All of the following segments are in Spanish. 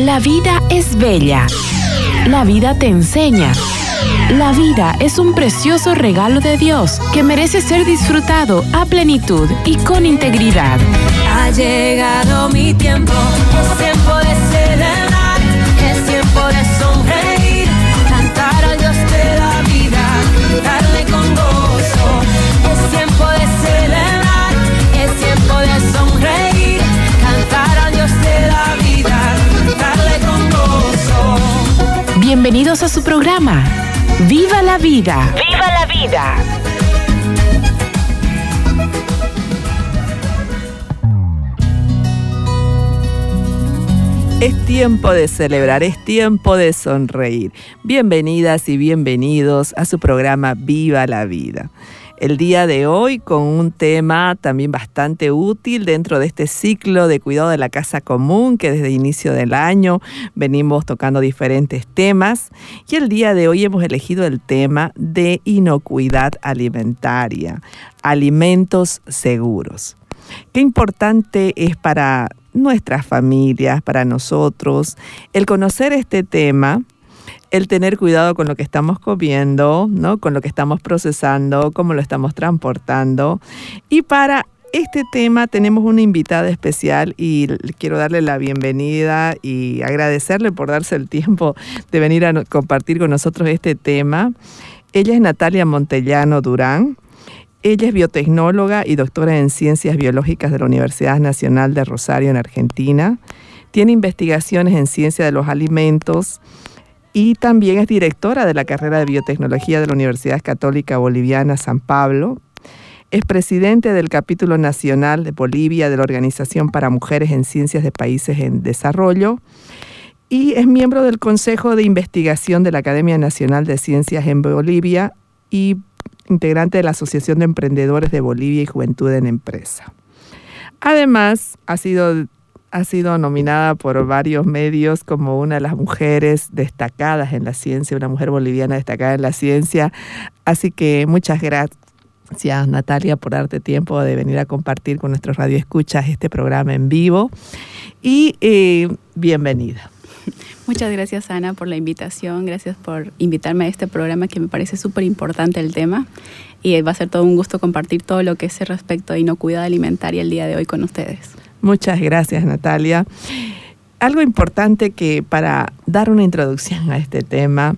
La vida es bella. La vida te enseña. La vida es un precioso regalo de Dios que merece ser disfrutado a plenitud y con integridad. Ha llegado mi tiempo, tiempo de Bienvenidos a su programa. ¡Viva la vida! ¡Viva la vida! Es tiempo de celebrar, es tiempo de sonreír. Bienvenidas y bienvenidos a su programa Viva la Vida. El día de hoy con un tema también bastante útil dentro de este ciclo de cuidado de la casa común que desde el inicio del año venimos tocando diferentes temas y el día de hoy hemos elegido el tema de inocuidad alimentaria, alimentos seguros. Qué importante es para nuestras familias, para nosotros, el conocer este tema, el tener cuidado con lo que estamos comiendo, ¿no? con lo que estamos procesando, cómo lo estamos transportando. Y para este tema tenemos una invitada especial y quiero darle la bienvenida y agradecerle por darse el tiempo de venir a compartir con nosotros este tema. Ella es Natalia Montellano Durán. Ella es biotecnóloga y doctora en ciencias biológicas de la Universidad Nacional de Rosario en Argentina. Tiene investigaciones en ciencia de los alimentos y también es directora de la carrera de biotecnología de la Universidad Católica Boliviana San Pablo. Es presidente del capítulo nacional de Bolivia de la Organización para Mujeres en Ciencias de Países en Desarrollo y es miembro del Consejo de Investigación de la Academia Nacional de Ciencias en Bolivia y integrante de la Asociación de Emprendedores de Bolivia y Juventud en Empresa. Además, ha sido, ha sido nominada por varios medios como una de las mujeres destacadas en la ciencia, una mujer boliviana destacada en la ciencia. Así que muchas gracias, Natalia, por darte tiempo de venir a compartir con nuestros radioescuchas este programa en vivo. Y eh, bienvenida. Muchas gracias Ana por la invitación, gracias por invitarme a este programa que me parece súper importante el tema y va a ser todo un gusto compartir todo lo que sé respecto a inocuidad alimentaria el día de hoy con ustedes. Muchas gracias Natalia. Algo importante que para dar una introducción a este tema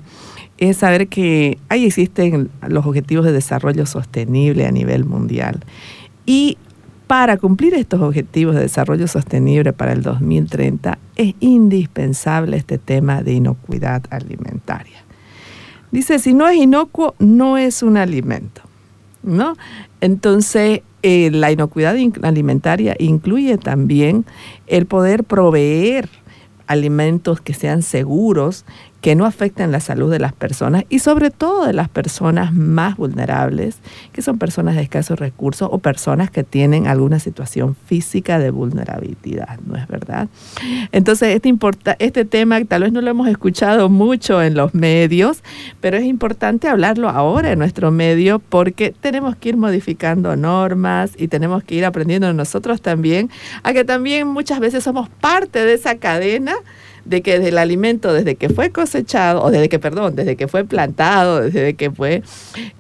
es saber que ahí existen los objetivos de desarrollo sostenible a nivel mundial y para cumplir estos objetivos de desarrollo sostenible para el 2030 es indispensable este tema de inocuidad alimentaria. Dice, si no es inocuo, no es un alimento. ¿no? Entonces, eh, la inocuidad alimentaria incluye también el poder proveer alimentos que sean seguros, que no afecten la salud de las personas y sobre todo de las personas más vulnerables, que son personas de escasos recursos o personas que tienen alguna situación física de vulnerabilidad, ¿no es verdad? Entonces, este, este tema tal vez no lo hemos escuchado mucho en los medios, pero es importante hablarlo ahora en nuestro medio porque tenemos que ir modificando normas y tenemos que ir aprendiendo nosotros también a que también muchas veces somos parte de esa cadena de que el alimento, desde que fue cosechado, o desde que, perdón, desde que fue plantado, desde que fue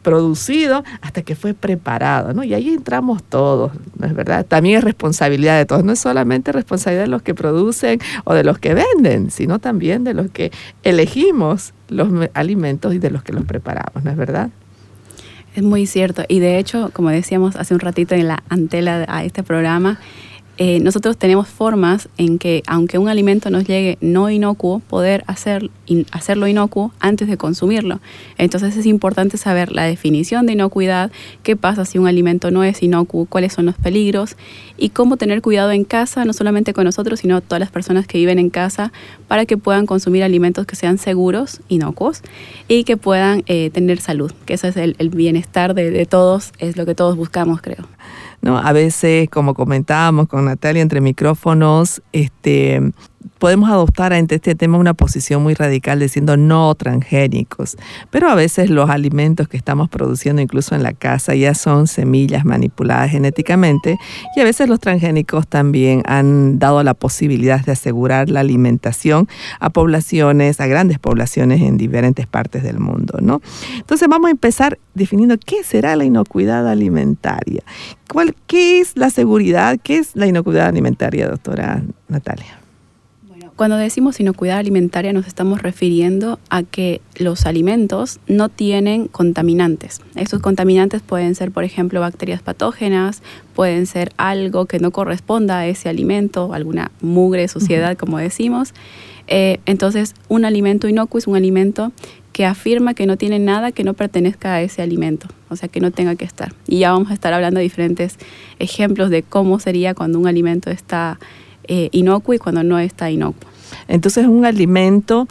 producido, hasta que fue preparado, ¿no? Y ahí entramos todos, ¿no es verdad? También es responsabilidad de todos, no es solamente responsabilidad de los que producen o de los que venden, sino también de los que elegimos los alimentos y de los que los preparamos, ¿no es verdad? Es muy cierto. Y de hecho, como decíamos hace un ratito en la antela a este programa, eh, nosotros tenemos formas en que, aunque un alimento nos llegue no inocuo, poder hacer, hacerlo inocuo antes de consumirlo. Entonces es importante saber la definición de inocuidad, qué pasa si un alimento no es inocuo, cuáles son los peligros y cómo tener cuidado en casa, no solamente con nosotros, sino todas las personas que viven en casa, para que puedan consumir alimentos que sean seguros, inocuos y que puedan eh, tener salud, que eso es el, bienestar de, de todos, es lo que todos buscamos, creo. ¿No? A veces, como comentábamos con Natalia entre micrófonos, este, podemos adoptar ante este tema una posición muy radical diciendo no transgénicos, pero a veces los alimentos que estamos produciendo incluso en la casa ya son semillas manipuladas genéticamente y a veces los transgénicos también han dado la posibilidad de asegurar la alimentación a poblaciones, a grandes poblaciones en diferentes partes del mundo, ¿no? Entonces vamos a empezar definiendo qué será la inocuidad alimentaria. ¿Cuál, ¿Qué es la seguridad? ¿Qué es la inocuidad alimentaria, doctora Natalia? Cuando decimos inocuidad alimentaria nos estamos refiriendo a que los alimentos no tienen contaminantes. Esos contaminantes pueden ser, por ejemplo, bacterias patógenas, pueden ser algo que no corresponda a ese alimento, alguna mugre, suciedad, como decimos. Eh, entonces, un alimento inocuo es un alimento que afirma que no tiene nada que no pertenezca a ese alimento, o sea, que no tenga que estar. Y ya vamos a estar hablando de diferentes ejemplos de cómo sería cuando un alimento está eh, inocuo y cuando no está inocuo. Entonces es un alimento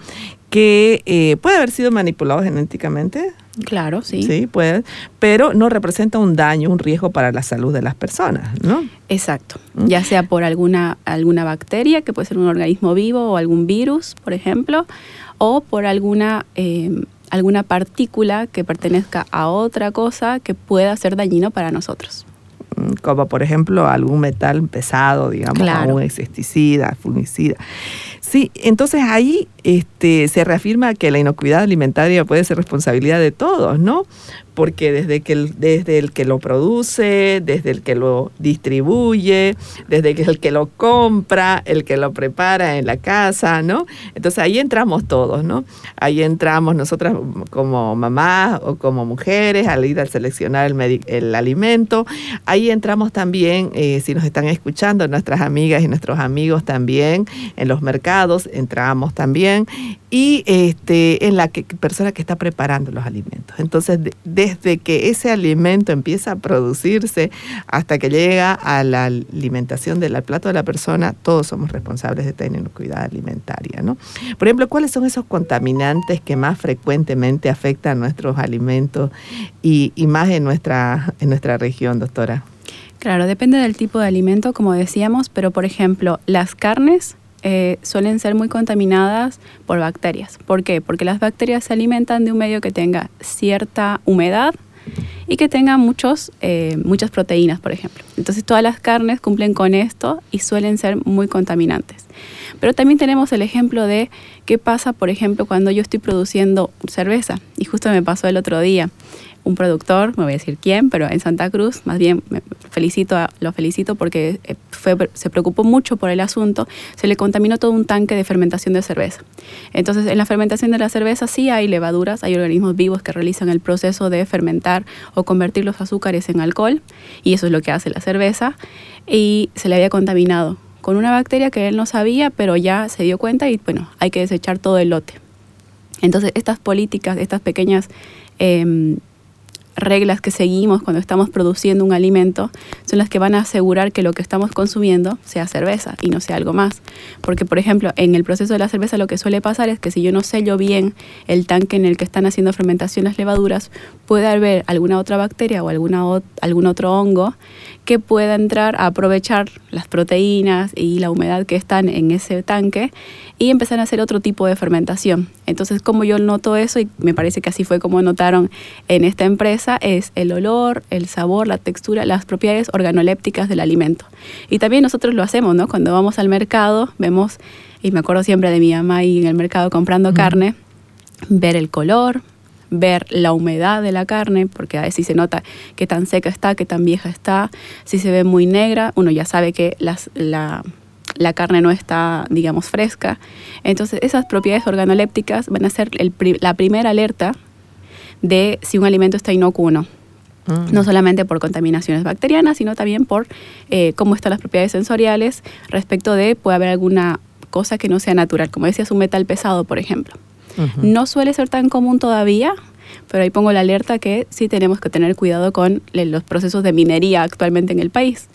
que eh, puede haber sido manipulado genéticamente. Claro, sí. Sí, puede, pero no representa un daño, un riesgo para la salud de las personas, ¿no? Exacto. ¿Mm? Ya sea por alguna, alguna bacteria, que puede ser un organismo vivo o algún virus, por ejemplo, o por alguna, eh, alguna partícula que pertenezca a otra cosa que pueda ser dañino para nosotros como por ejemplo algún metal pesado, digamos, claro. un insecticida, fungicida. Sí, entonces ahí este, se reafirma que la inocuidad alimentaria puede ser responsabilidad de todos, ¿no? Porque desde, que el, desde el que lo produce, desde el que lo distribuye, desde el que lo compra, el que lo prepara en la casa, ¿no? Entonces ahí entramos todos, ¿no? Ahí entramos nosotras como mamás o como mujeres al ir a seleccionar el, el alimento. Ahí entramos también, eh, si nos están escuchando, nuestras amigas y nuestros amigos también en los mercados, entramos también y este, en la que, persona que está preparando los alimentos. Entonces, desde que ese alimento empieza a producirse hasta que llega a la alimentación del plato de la persona, todos somos responsables de tener cuidado alimentaria. ¿no? Por ejemplo, ¿cuáles son esos contaminantes que más frecuentemente afectan nuestros alimentos y, y más en nuestra, en nuestra región, doctora? Claro, depende del tipo de alimento, como decíamos, pero por ejemplo, las carnes eh, suelen ser muy contaminadas por bacterias. ¿Por qué? Porque las bacterias se alimentan de un medio que tenga cierta humedad y que tenga muchos, eh, muchas proteínas, por ejemplo. Entonces todas las carnes cumplen con esto y suelen ser muy contaminantes. Pero también tenemos el ejemplo de qué pasa, por ejemplo, cuando yo estoy produciendo cerveza. Y justo me pasó el otro día un productor, me voy a decir quién, pero en Santa Cruz, más bien me felicito, lo felicito porque eh, fue, se preocupó mucho por el asunto, se le contaminó todo un tanque de fermentación de cerveza. Entonces, en la fermentación de la cerveza sí hay levaduras, hay organismos vivos que realizan el proceso de fermentar o convertir los azúcares en alcohol, y eso es lo que hace la cerveza, y se le había contaminado con una bacteria que él no sabía, pero ya se dio cuenta y bueno, hay que desechar todo el lote. Entonces, estas políticas, estas pequeñas... Eh, reglas que seguimos cuando estamos produciendo un alimento son las que van a asegurar que lo que estamos consumiendo sea cerveza y no sea algo más. Porque, por ejemplo, en el proceso de la cerveza lo que suele pasar es que si yo no sello bien el tanque en el que están haciendo fermentación las levaduras, puede haber alguna otra bacteria o alguna, algún otro hongo que pueda entrar a aprovechar las proteínas y la humedad que están en ese tanque y empezar a hacer otro tipo de fermentación. Entonces, como yo noto eso, y me parece que así fue como notaron en esta empresa, es el olor, el sabor, la textura, las propiedades organolépticas del alimento. Y también nosotros lo hacemos, ¿no? Cuando vamos al mercado, vemos, y me acuerdo siempre de mi mamá ahí en el mercado comprando carne, ver el color, ver la humedad de la carne, porque a veces se nota qué tan seca está, qué tan vieja está, si se ve muy negra, uno ya sabe que las, la la carne no está, digamos, fresca. Entonces, esas propiedades organolépticas van a ser la primera alerta de si un alimento está inocuo o no. Mm. No solamente por contaminaciones bacterianas, sino también por eh, cómo están las propiedades sensoriales respecto de puede haber alguna cosa que no sea natural, como decías, un metal pesado, por ejemplo. No suele ser tan común todavía, pero ahí pongo la alerta que sí tenemos que tener cuidado con los procesos de minería actualmente en el país.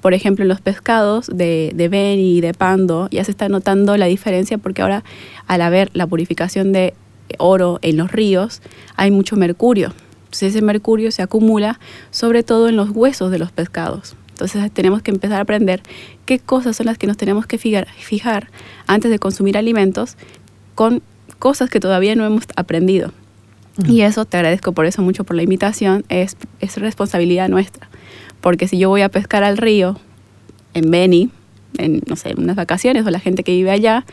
Por ejemplo, los pescados de, de Beni y de Pando ya se está notando la diferencia porque ahora al haber la purificación de oro en los ríos hay mucho mercurio. Entonces ese mercurio se acumula sobre todo en los huesos de los pescados. Entonces tenemos que empezar a aprender qué cosas son las que nos tenemos que fijar antes de consumir alimentos con cosas que todavía no hemos aprendido. Y eso, te agradezco por eso mucho por la invitación, es, es responsabilidad nuestra. Porque si yo voy a pescar al río en Beni, en, no sé, unas vacaciones o la gente que vive allá,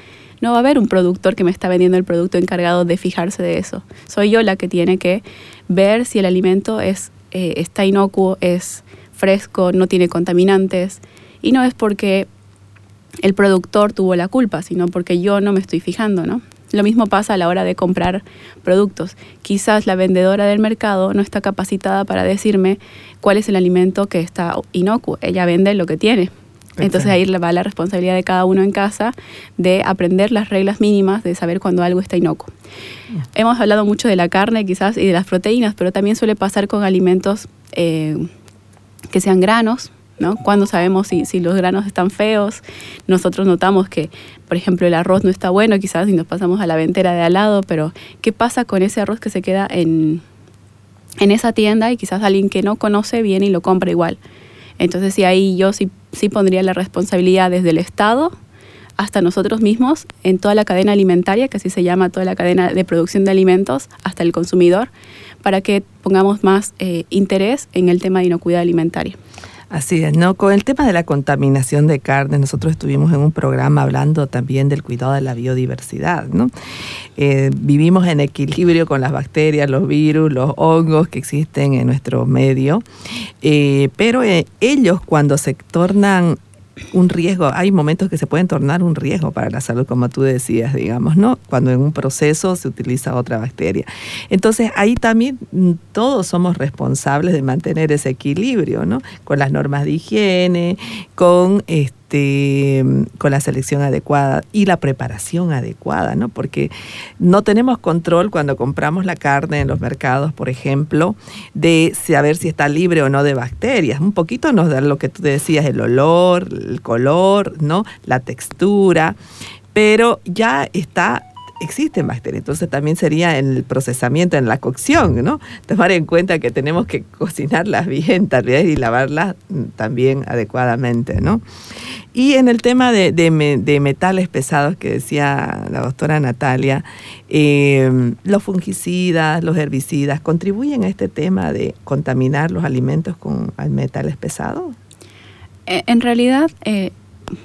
no va a haber un productor que me está vendiendo el producto encargado de fijarse de eso. Soy yo la que tiene que ver si el alimento es, eh, está inocuo, es fresco, no tiene contaminantes. Y no es porque el productor tuvo la culpa, sino porque yo no me estoy fijando, ¿no? Lo mismo pasa a la hora de comprar productos. Quizás la vendedora del mercado no está capacitada para decirme cuál es el alimento que está inocuo. Ella vende lo que tiene. Entonces ahí va la responsabilidad de cada uno en casa de aprender las reglas mínimas de saber cuando algo está inocuo. Hemos hablado mucho de la carne quizás y de las proteínas, pero también suele pasar con alimentos eh, que sean granos, ¿no? Cuando sabemos si, si, los granos están feos, nosotros notamos que, por ejemplo, el arroz no está bueno, quizás si nos pasamos a la ventera de al lado, pero ¿qué pasa con ese arroz que se queda en, en esa tienda y quizás alguien que no conoce viene y lo compra igual? Entonces, sí, ahí yo sí, sí pondría la responsabilidad desde el Estado hasta nosotros mismos en toda la cadena alimentaria, que así se llama toda la cadena de producción de alimentos, hasta el consumidor, para que pongamos más eh, interés en el tema de inocuidad alimentaria. Así es, ¿no? Con el tema de la contaminación de carne, nosotros estuvimos en un programa hablando también del cuidado de la biodiversidad, ¿no? Eh, vivimos en equilibrio con las bacterias, los virus, los hongos que existen en nuestro medio, eh, pero ellos cuando se tornan un riesgo, hay momentos que se pueden tornar un riesgo para la salud, como tú decías, digamos, ¿no? Cuando en un proceso se utiliza otra bacteria. Entonces, ahí también mm, todos somos responsables de mantener ese equilibrio, ¿no? Con las normas de higiene, con este este, con la selección adecuada y la preparación adecuada, ¿no? Porque no tenemos control cuando compramos la carne en los mercados, por ejemplo, de saber si está libre o no de bacterias. Un poquito nos da lo que tú decías, el olor, el color, ¿no? La textura, pero ya está existen bacterias. Entonces también sería en el procesamiento, en la cocción, ¿no? Tomar en cuenta que tenemos que cocinarlas bien, vez, y lavarlas mm, también adecuadamente, ¿no? Y en el tema de, metales pesados que decía la doctora Natalia, eh, los fungicidas, los herbicidas, ¿contribuyen a este tema de contaminar los alimentos con metales pesados? Eh, en realidad, eh,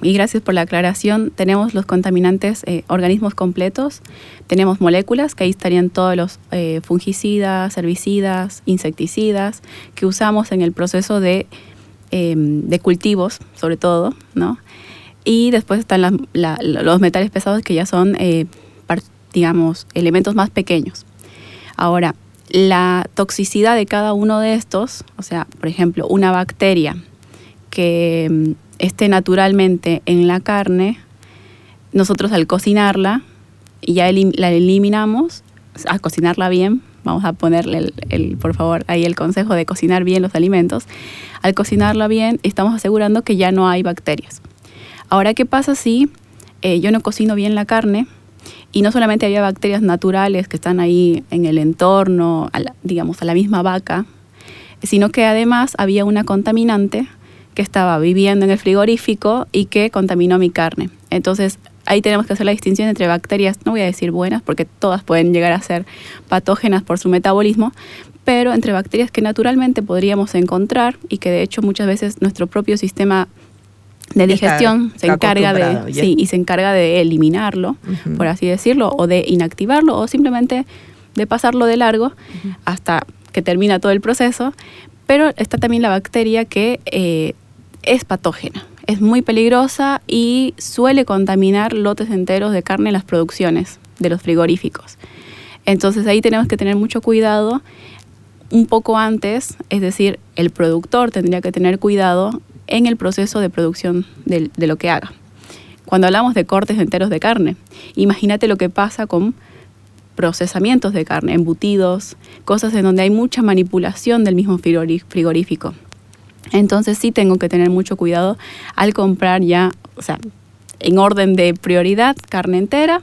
y gracias por la aclaración, tenemos los contaminantes eh, organismos completos, tenemos moléculas, que ahí estarían todos los eh, fungicidas, herbicidas, insecticidas, que usamos en el proceso de, em, de cultivos, sobre todo, ¿no? Y después están los metales pesados, que ya son, eh, digamos, elementos más pequeños. Ahora, la toxicidad de cada uno de estos, o sea, por ejemplo, una bacteria que em, esté naturalmente en la carne, nosotros al cocinarla, ya la eliminamos, a cocinarla bien, vamos a ponerle, el, por favor, ahí el consejo de cocinar bien los alimentos, al cocinarla bien estamos asegurando que ya no hay bacterias. Ahora, ¿qué pasa si eh, yo no cocino bien la carne? Y no solamente había bacterias naturales que están ahí en el entorno, digamos, a la misma vaca, sino que además había una contaminante que estaba viviendo en el frigorífico y que contaminó mi carne. Entonces, ahí tenemos que hacer la distinción entre bacterias, no voy a decir buenas, porque todas pueden llegar a ser patógenas por su metabolismo, pero entre bacterias que naturalmente podríamos encontrar y que de hecho muchas veces nuestro propio sistema de digestión se encarga de sí, y se encarga de eliminarlo, por así decirlo, o de inactivarlo o simplemente de pasarlo de largo hasta que termina todo el proceso. Pero está también la bacteria que eh, es patógena, es muy peligrosa y suele contaminar lotes enteros de carne en las producciones de los frigoríficos. Entonces ahí tenemos que tener mucho cuidado un poco antes, es decir, el productor tendría que tener cuidado en el proceso de producción de, lo que haga. Cuando hablamos de cortes enteros de carne, imagínate lo que pasa con procesamientos de carne, embutidos, cosas en donde hay mucha manipulación del mismo frigorífico. Entonces sí tengo que tener mucho cuidado al comprar ya, o sea, en orden de prioridad, carne entera,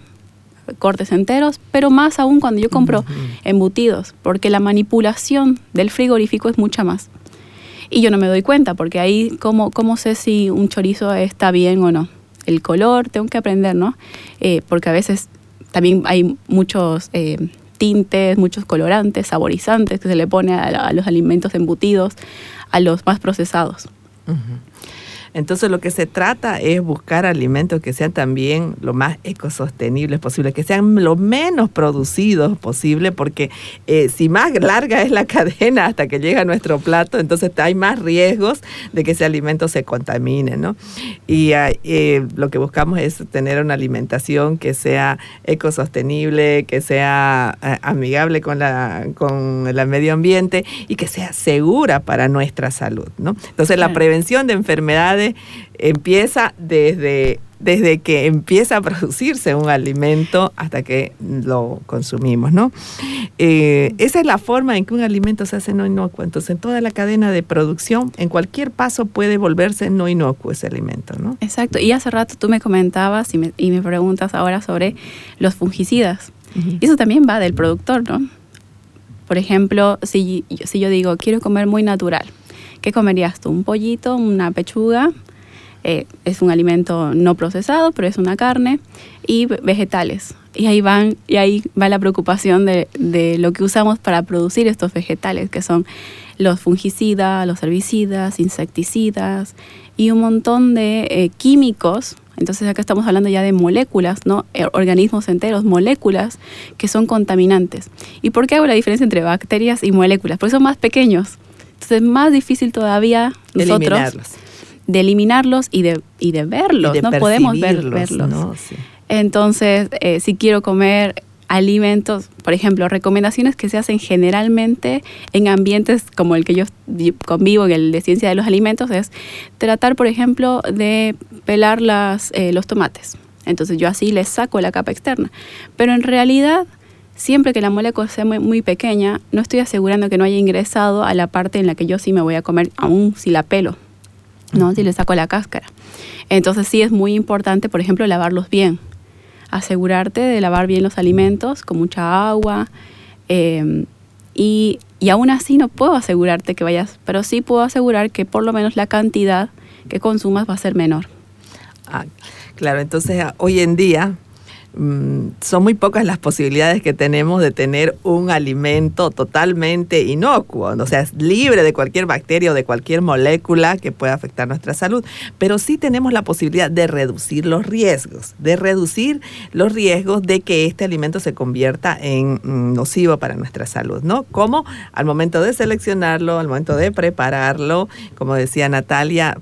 cortes enteros, pero más aún cuando yo compro embutidos, porque la manipulación del frigorífico es mucha más. y yo no me doy cuenta, porque ahí, ¿cómo, cómo sé si un chorizo está bien o no? El color, tengo que aprender, ¿no? Eh, porque a veces también hay muchos eh, tintes, muchos colorantes, saborizantes que se le pone a, los alimentos embutidos, a los más procesados. Entonces lo que se trata es buscar alimentos que sean también lo más ecosostenibles posible, que sean lo menos producidos posible, porque eh, si más larga es la cadena hasta que llega a nuestro plato, entonces hay más riesgos de que ese alimento se contamine, ¿no? Y eh, lo que buscamos es tener una alimentación que sea ecosostenible, que sea eh, amigable con, la, con el medio ambiente y que sea segura para nuestra salud, ¿no? Entonces la prevención de enfermedades empieza desde, desde que empieza a producirse un alimento hasta que lo consumimos, ¿no? Eh, esa es la forma en que un alimento se hace no inocuo. Entonces, en toda la cadena de producción, en cualquier paso puede volverse no inocuo ese alimento, ¿no? Exacto. Y hace rato tú me comentabas y me, y me preguntas ahora sobre los fungicidas. Eso también va del productor, ¿no? Por ejemplo, si, si yo digo, quiero comer muy natural, ¿Qué comerías tú? ¿Un pollito? ¿Una pechuga? Eh, es un alimento no procesado, pero es una carne. Y vegetales. Y ahí, van, y ahí va la preocupación de, lo que usamos para producir estos vegetales, que son los fungicidas, los herbicidas, insecticidas y un montón de eh, químicos. Entonces acá estamos hablando ya de moléculas, ¿no? Eh, organismos enteros, moléculas que son contaminantes. ¿Y por qué hago la diferencia entre bacterias y moléculas? Porque son más pequeños. Entonces es más difícil todavía nosotros eliminarlos. de eliminarlos y de, y de verlos, no podemos verlos. Entonces, eh, si quiero comer alimentos, por ejemplo, recomendaciones que se hacen generalmente en ambientes como el que yo convivo, en el de ciencia de los alimentos, es tratar, por ejemplo, de pelar las, eh, los tomates. Entonces yo así les saco la capa externa. Pero en realidad siempre que la molécula sea muy, pequeña, no estoy asegurando que no haya ingresado a la parte en la que yo sí me voy a comer, aún si la pelo, ¿no? Si le saco la cáscara. Entonces sí es muy importante, por ejemplo, lavarlos bien. Asegurarte de lavar bien los alimentos con mucha agua. Em, y, y aún así no puedo asegurarte que vayas, pero sí puedo asegurar que por lo menos la cantidad que consumas va a ser menor. Ah, claro, entonces hoy en día son muy pocas las posibilidades que tenemos de tener un alimento totalmente inocuo, o sea, es libre de cualquier bacteria o de cualquier molécula que pueda afectar nuestra salud, pero sí tenemos la posibilidad de reducir los riesgos, de reducir los riesgos de que este alimento se convierta en mm, nocivo para nuestra salud, ¿no? Como al momento de seleccionarlo, al momento de prepararlo, como decía Natalia,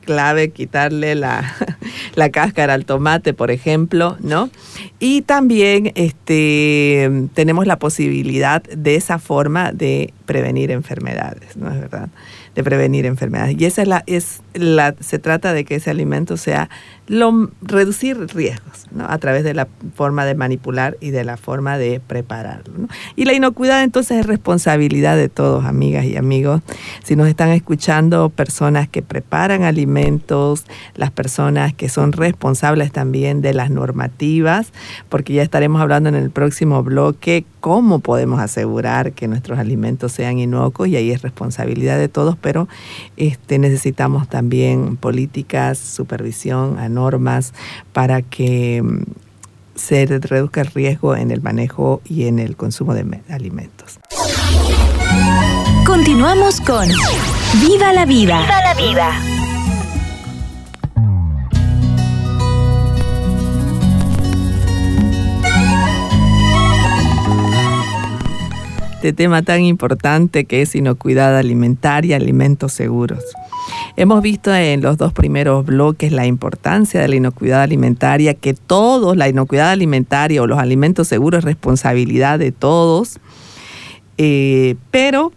clave quitarle la, la, cáscara al tomate, por ejemplo, ¿no? Y también este, tenemos la posibilidad de esa forma de prevenir enfermedades, ¿no es verdad? De prevenir enfermedades. Y esa es la, es la, se trata de que ese alimento sea lo, reducir riesgos ¿no? a través de la forma de manipular y de la forma de prepararlo. Y la inocuidad entonces es responsabilidad de todos, amigas y amigos. Si nos están escuchando personas que preparan alimentos, las personas que son responsables también de las normativas, porque ya estaremos hablando en el próximo bloque cómo podemos asegurar que nuestros alimentos sean inocuos y ahí es responsabilidad de todos, pero este, necesitamos también políticas, supervisión, normas para que mm, se reduzca el riesgo en el manejo y en el consumo de alimentos. Continuamos con Viva la vida. Viva la vida. Este tema tan importante que es inocuidad alimentaria, alimentos seguros. Hemos visto en los dos primeros bloques la importancia de la inocuidad alimentaria, que todos, la inocuidad alimentaria o los alimentos seguros es responsabilidad de todos, eh, pero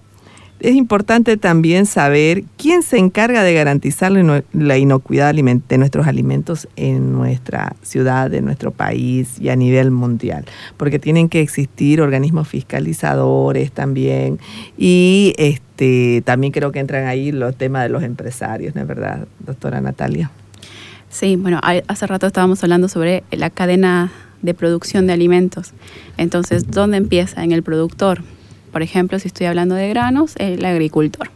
es importante también saber quién se encarga de garantizar la inocuidad de nuestros alimentos en nuestra ciudad, en nuestro país y a nivel mundial, porque tienen que existir organismos fiscalizadores también y este, también creo que entran ahí los temas de los empresarios, ¿no es verdad, doctora Natalia? Sí, bueno, hace rato estábamos hablando sobre la cadena de producción de alimentos. Entonces, ¿dónde empieza? En el productor por ejemplo, si estoy hablando de granos, el agricultor.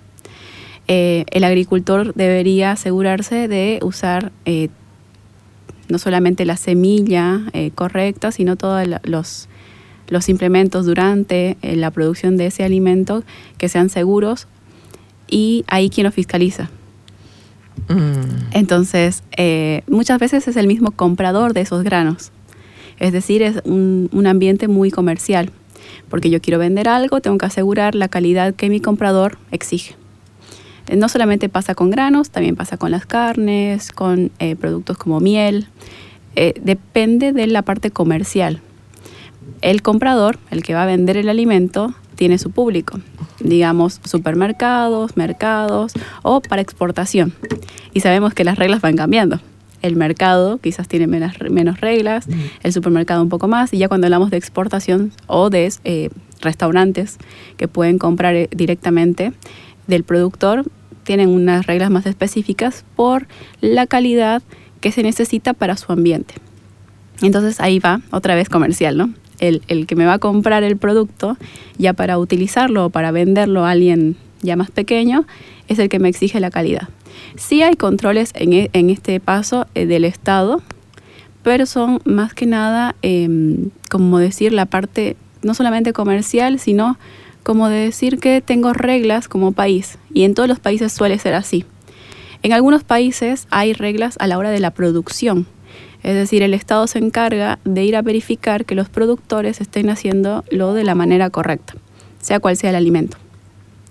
eh, el agricultor debería asegurarse de usar eh, no solamente la semilla eh, correcta, sino todos los, los implementos durante la producción de ese alimento que sean seguros y ahí quien lo fiscaliza. Mm. Entonces, muchas veces es el mismo comprador de esos granos. Es decir, es un, un ambiente muy comercial, porque yo quiero vender algo, tengo que asegurar la calidad que mi comprador exige. Eh, no solamente pasa con granos, también pasa con las carnes, con eh, productos como miel. Eh, depende de la parte comercial. El comprador, el que va a vender el alimento, tiene su público, digamos supermercados, mercados o para exportación. Y sabemos que las reglas van cambiando. El mercado quizás tiene menos, menos reglas, el supermercado un poco más, y ya cuando hablamos de exportación o de restaurantes que pueden comprar directamente del productor, tienen unas reglas más específicas por la calidad que se necesita para su ambiente. Entonces ahí va otra vez comercial, ¿no? El, que me va a comprar el producto ya para utilizarlo o para venderlo a alguien ya más pequeño es el que me exige la calidad. Sí hay controles en, e, este paso eh, del Estado, pero son más que nada, em, como decir, la parte no solamente comercial, sino como de decir que tengo reglas como país, y en todos los países suele ser así. En algunos países hay reglas a la hora de la producción, es decir, el Estado se encarga de ir a verificar que los productores estén haciéndolo de la manera correcta, sea cual sea el alimento.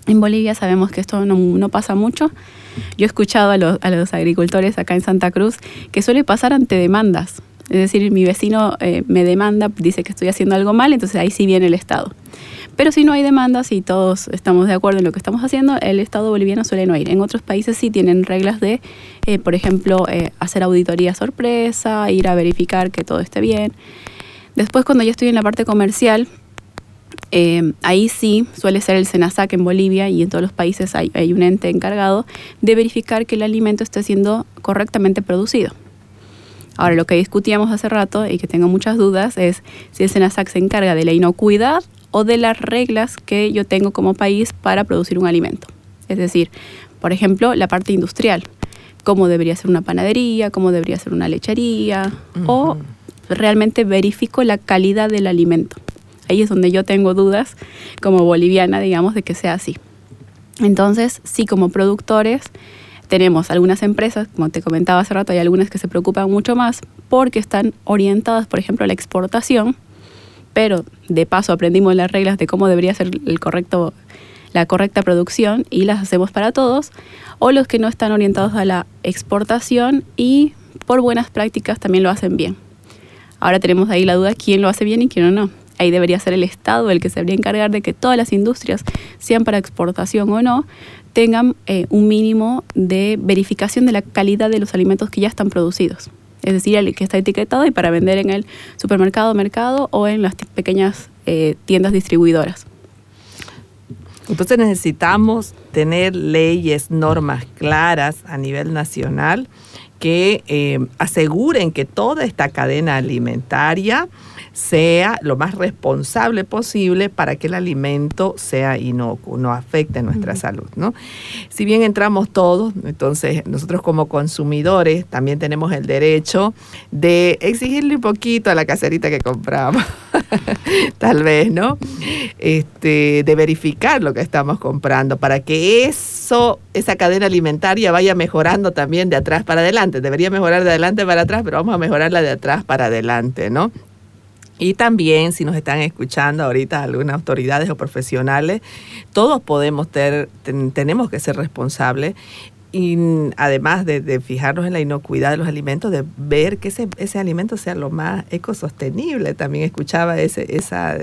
En Bolivia sabemos que esto no, pasa mucho. Yo he escuchado a los, a los, agricultores acá en Santa Cruz que suele pasar ante demandas. Es decir, mi vecino eh, me demanda, dice que estoy haciendo algo mal, entonces ahí sí viene el Estado. Pero si no hay demandas y todos estamos de acuerdo en lo que estamos haciendo, el Estado boliviano suele no ir. En otros países sí tienen reglas de, eh, por ejemplo, eh, hacer auditoría sorpresa, ir a verificar que todo esté bien. Después, cuando yo estoy en la parte comercial, eh, ahí sí suele ser el SENASAC en Bolivia y en todos los países hay, hay, un ente encargado de verificar que el alimento esté siendo correctamente producido. Ahora, lo que discutíamos hace rato y que tengo muchas dudas es si el SENASAC se encarga de la inocuidad o de las reglas que yo tengo como país para producir un alimento. Es decir, por ejemplo, la parte industrial, cómo debería ser una panadería, cómo debería ser una lechería, o realmente verifico la calidad del alimento. Ahí es donde yo tengo dudas como boliviana, digamos, de que sea así. Entonces, sí, como productores, tenemos algunas empresas, como te comentaba hace rato, hay algunas que se preocupan mucho más porque están orientadas, por ejemplo, a la exportación pero de paso aprendimos las reglas de cómo debería ser el correcto, la correcta producción y las hacemos para todos, o los que no están orientados a la exportación y por buenas prácticas también lo hacen bien. Ahora tenemos ahí la duda quién lo hace bien y quién no. Ahí debería ser el Estado el que se debería encargar de que todas las industrias, sean para exportación o no, tengan eh, un mínimo de verificación de la calidad de los alimentos que ya están producidos es decir, el que está etiquetado y para vender en el supermercado, mercado o en las pequeñas eh, tiendas distribuidoras. Entonces necesitamos tener leyes, normas claras a nivel nacional que eh, aseguren que toda esta cadena alimentaria sea lo más responsable posible para que el alimento sea inocuo, no afecte nuestra salud. ¿no? Si bien entramos todos, entonces nosotros como consumidores también tenemos el derecho de exigirle un poquito a la caserita que compramos, tal vez, ¿no? Este, de verificar lo que estamos comprando para que eso, esa cadena alimentaria vaya mejorando también de atrás para adelante. Debería mejorar de adelante para atrás, pero vamos a mejorarla de atrás para adelante, ¿no? Y también, si nos están escuchando ahorita algunas autoridades o profesionales, todos podemos tener, tenemos que ser responsables y además de, fijarnos en la inocuidad de los alimentos, de ver que ese, ese alimento sea lo más ecosostenible. También escuchaba ese, esa,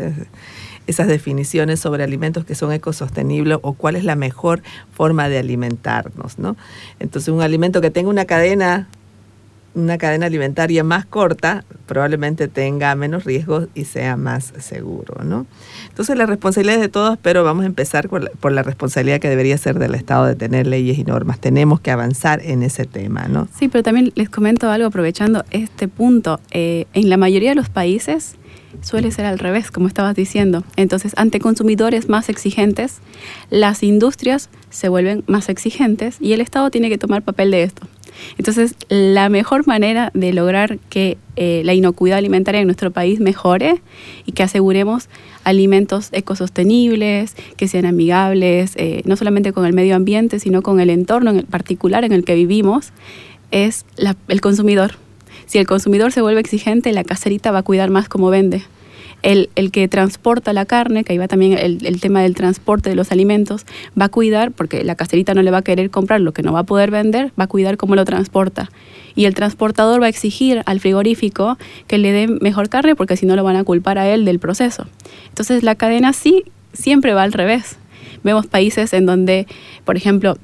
esas definiciones sobre alimentos que son ecosostenibles o cuál es la mejor forma de alimentarnos. ¿no? Entonces, un alimento que tenga una cadena una cadena alimentaria más corta probablemente tenga menos riesgos y sea más seguro, ¿no? Entonces la responsabilidad es de todos, pero vamos a empezar por la, por la responsabilidad que debería ser del Estado de tener leyes y normas. Tenemos que avanzar en ese tema, ¿no? Sí, pero también les comento algo aprovechando este punto. Eh, en la mayoría de los países suele ser al revés, como estabas diciendo. Entonces, ante consumidores más exigentes, las industrias se vuelven más exigentes y el Estado tiene que tomar papel de esto. Entonces, la mejor manera de lograr que eh, la inocuidad alimentaria en nuestro país mejore y que aseguremos alimentos ecosostenibles, que sean amigables, eh, no solamente con el medio ambiente, sino con el entorno en el particular en el que vivimos, es la- el consumidor. Si el consumidor se vuelve exigente, la caserita va a cuidar más cómo vende. El, el que transporta la carne, que ahí va también el, el tema del transporte de los alimentos, va a cuidar, porque la caserita no le va a querer comprar lo que no va a poder vender, va a cuidar cómo lo transporta. Y el transportador va a exigir al frigorífico que le dé mejor carne, porque si no lo van a culpar a él del proceso. Entonces la cadena sí siempre va al revés. Vemos países en donde, por ejemplo,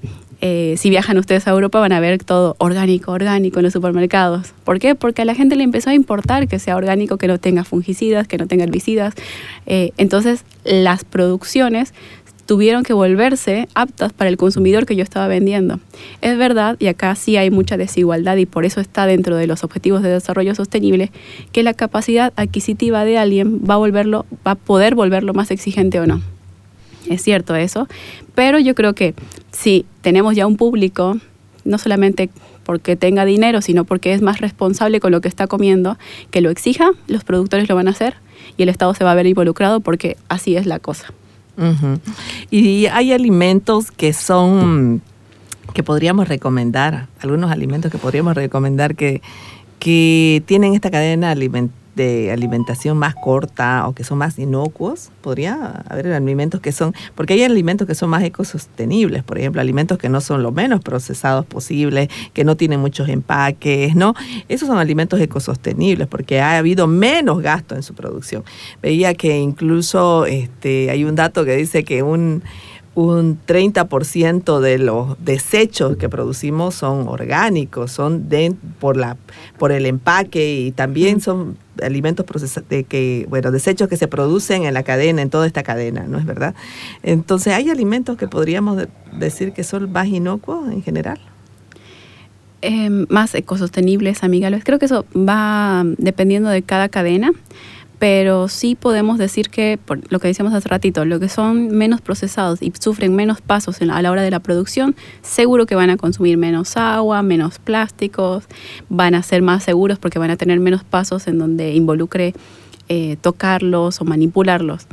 eh, si viajan ustedes a Europa van a ver todo orgánico, orgánico en los supermercados. ¿Por qué? Porque a la gente le empezó a importar que sea orgánico, que no tenga fungicidas, que no tenga herbicidas. Eh, entonces las producciones tuvieron que volverse aptas para el consumidor que yo estaba vendiendo. Es verdad, y acá sí hay mucha desigualdad y por eso está dentro de los objetivos de desarrollo sostenible, que la capacidad adquisitiva de alguien va a volverlo, va a poder volverlo más exigente o no. Es cierto eso, pero yo creo que si tenemos ya un público, no solamente porque tenga dinero, sino porque es más responsable con lo que está comiendo, que lo exija, los productores lo van a hacer y el Estado se va a ver involucrado porque así es la cosa. Y hay alimentos que son, que podríamos recomendar, algunos alimentos que podríamos recomendar que, que tienen esta cadena aliment- de alimentación más corta o que son más inocuos. Podría haber alimentos que son, porque hay alimentos que son más ecosostenibles, por ejemplo, alimentos que no son lo menos procesados posible, que no tienen muchos empaques, ¿no? Esos son alimentos ecosostenibles porque ha habido menos gasto en su producción. Veía que incluso este, hay un dato que dice que un un 30% de los desechos que producimos son orgánicos, son de, por, la, por el empaque y también son alimentos procesados, de que, bueno, desechos que se producen en la cadena, en toda esta cadena, ¿no es verdad? Entonces, ¿hay alimentos que podríamos de- decir que son más inocuos en general? Eh, más ecosostenibles, amigables. Creo que eso va dependiendo de cada cadena, pero sí podemos decir que, por lo que decíamos hace ratito, lo que son menos procesados y sufren menos pasos en a la hora de la producción, seguro que van a consumir menos agua, menos plásticos, van a ser más seguros porque van a tener menos pasos en donde involucre eh, tocarlos o manipularlos.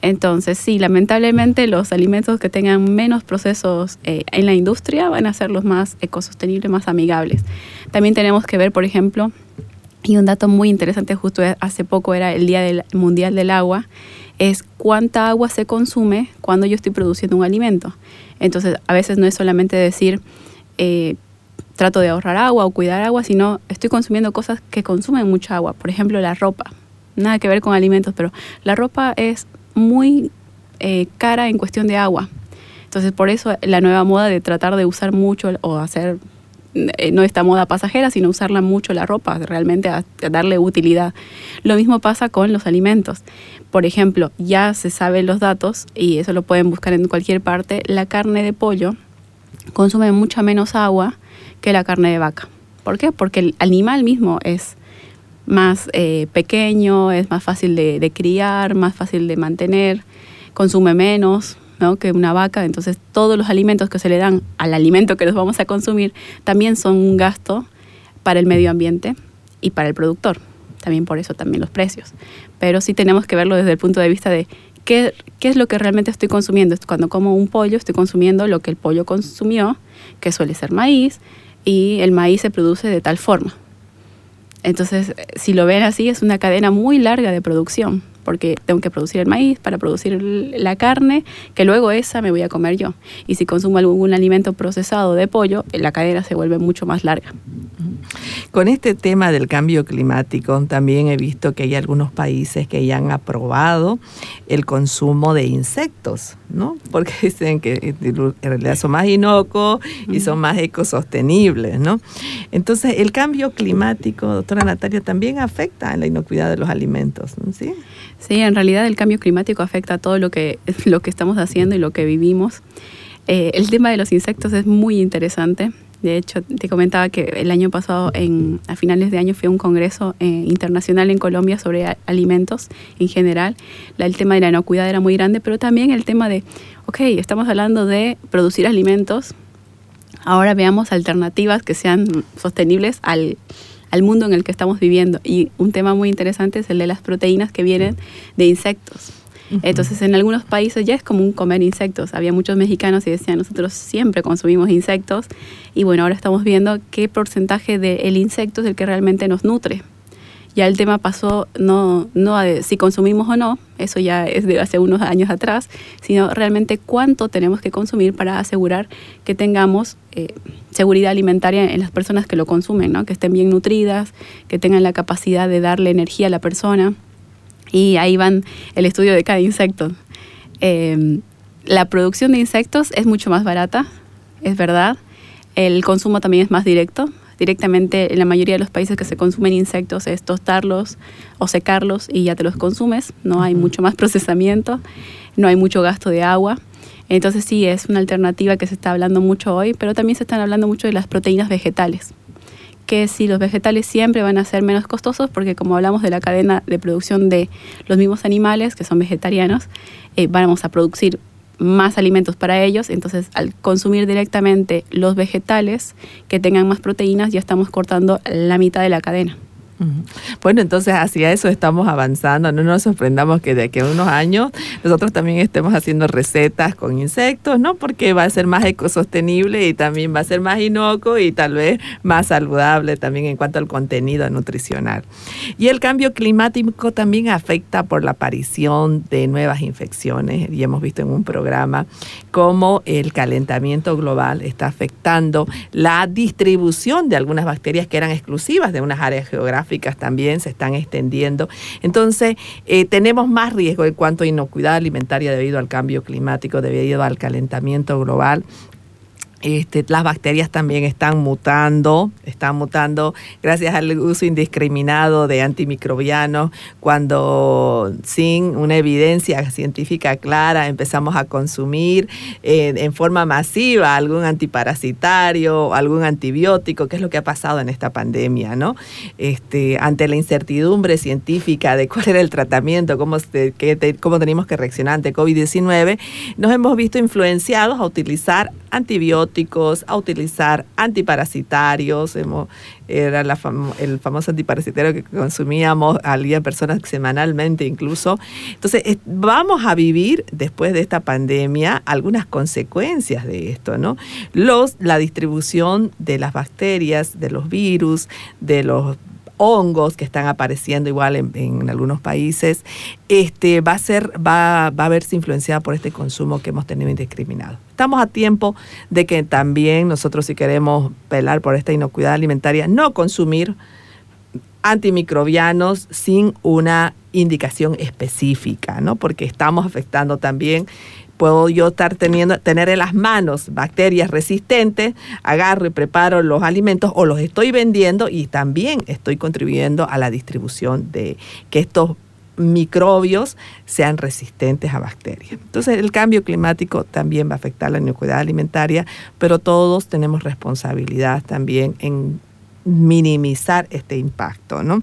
Entonces, sí, lamentablemente los alimentos que tengan menos procesos eh, en la industria van a ser los más ecosostenibles, más amigables. También tenemos que ver, por ejemplo, y un dato muy interesante justo hace poco era el Día del Mundial del Agua, es cuánta agua se consume cuando yo estoy produciendo un alimento. Entonces, a veces no es solamente decir, eh, trato de ahorrar agua o cuidar agua, sino estoy consumiendo cosas que consumen mucha agua. Por ejemplo, la ropa. Nada que ver con alimentos, pero la ropa es muy eh, cara en cuestión de agua. Entonces, por eso la nueva moda de tratar de usar mucho o hacer no esta moda pasajera, sino usarla mucho la ropa, realmente a, darle utilidad. Lo mismo pasa con los alimentos. Por ejemplo, ya se saben los datos, y eso lo pueden buscar en cualquier parte, la carne de pollo consume mucha menos agua que la carne de vaca. ¿Por qué? Porque el animal mismo es más eh, pequeño, es más fácil de criar, más fácil de mantener, consume menos, ¿no? que una vaca. Entonces, todos los alimentos que se le dan al alimento que los vamos a consumir también son un gasto para el medio ambiente y para el productor. También por eso también los precios. Pero sí tenemos que verlo desde el punto de vista de qué, qué es lo que realmente estoy consumiendo. Cuando como un pollo, estoy consumiendo lo que el pollo consumió, que suele ser maíz, y el maíz se produce de tal forma. Entonces, si lo ven así, es una cadena muy larga de producción, porque tengo que producir el maíz para producir la carne, que luego esa me voy a comer yo. Y si consumo algún alimento procesado de pollo, la cadena se vuelve mucho más larga. Con este tema del cambio climático, también he visto que hay algunos países que ya han aprobado el consumo de insectos, ¿no? Porque dicen que en realidad son más inocuos y son más ecosostenibles, ¿no? Entonces, el cambio climático, doctora Natalia, también afecta en la inocuidad de los alimentos, ¿sí? Sí, en realidad el cambio climático afecta a todo lo que, lo que estamos haciendo y lo que vivimos. Eh, el tema de los insectos es muy interesante. De hecho, te comentaba que el año pasado, en, a finales de año, fui a un congreso eh, internacional en Colombia sobre alimentos en general. el tema de la inocuidad era muy grande, pero también el tema de, ok, estamos hablando de producir alimentos, ahora veamos alternativas que sean sostenibles al, al mundo en el que estamos viviendo. Y un tema muy interesante es el de las proteínas que vienen de insectos. Entonces, en algunos países ya es común comer insectos. Había muchos mexicanos y decían, nosotros siempre consumimos insectos. Y bueno, ahora estamos viendo qué porcentaje del insecto es el que realmente nos nutre. Ya el tema pasó no, no a si consumimos o no, eso ya es de hace unos años atrás, sino realmente cuánto tenemos que consumir para asegurar que tengamos eh, seguridad alimentaria en las personas que lo consumen, ¿no? que estén bien nutridas, que tengan la capacidad de darle energía a la persona y ahí van el estudio de cada insecto. Em, la producción de insectos es mucho más barata, es verdad. El consumo también es más directo. Directamente en la mayoría de los países que se consumen insectos es tostarlos o secarlos y ya te los consumes. No hay mucho más procesamiento, no hay mucho gasto de agua. Entonces sí, es una alternativa que se está hablando mucho hoy, pero también se están hablando mucho de las proteínas vegetales que si los vegetales siempre van a ser menos costosos, porque como hablamos de la cadena de producción de los mismos animales, que son vegetarianos, eh, vamos a producir más alimentos para ellos, entonces al consumir directamente los vegetales que tengan más proteínas ya estamos cortando la mitad de la cadena. Bueno, entonces hacia eso estamos avanzando. No nos sorprendamos que de aquí a unos años nosotros también estemos haciendo recetas con insectos, ¿no? Porque va a ser más ecosostenible y también va a ser más inocuo y tal vez más saludable también en cuanto al contenido nutricional. Y el cambio climático también afecta por la aparición de nuevas infecciones. Y hemos visto en un programa cómo el calentamiento global está afectando la distribución de algunas bacterias que eran exclusivas de unas áreas geográficas también se están extendiendo. Entonces, eh, tenemos más riesgo en cuanto a inocuidad alimentaria debido al cambio climático, debido al calentamiento global. Este, las bacterias también están mutando, están mutando gracias al uso indiscriminado de antimicrobianos, cuando sin una evidencia científica clara empezamos a consumir eh, en forma masiva algún antiparasitario, algún antibiótico, que es lo que ha pasado en esta pandemia, ¿no? Este, ante la incertidumbre científica de cuál era el tratamiento, cómo, cómo teníamos que reaccionar ante COVID-19, nos hemos visto influenciados a utilizar antibióticos, a utilizar antiparasitarios. era el famoso antiparasitario que consumíamos al día personas semanalmente incluso. Entonces, vamos a vivir después de esta pandemia algunas consecuencias de esto, ¿no? Los, la distribución de las bacterias, de los virus, de los hongos que están apareciendo igual en, algunos países, este, va, a ser, va, va a verse influenciada por este consumo que hemos tenido indiscriminado. Estamos a tiempo de que también nosotros si queremos velar por esta inocuidad alimentaria, no consumir antimicrobianos sin una indicación específica, ¿no? Porque estamos afectando también puedo yo estar teniendo, tener en las manos bacterias resistentes, agarro y preparo los alimentos o los estoy vendiendo y también estoy contribuyendo a la distribución de que estos microbios sean resistentes a bacterias. Entonces el cambio climático también va a afectar la inocuidad alimentaria, pero todos tenemos responsabilidad también en minimizar este impacto, ¿no?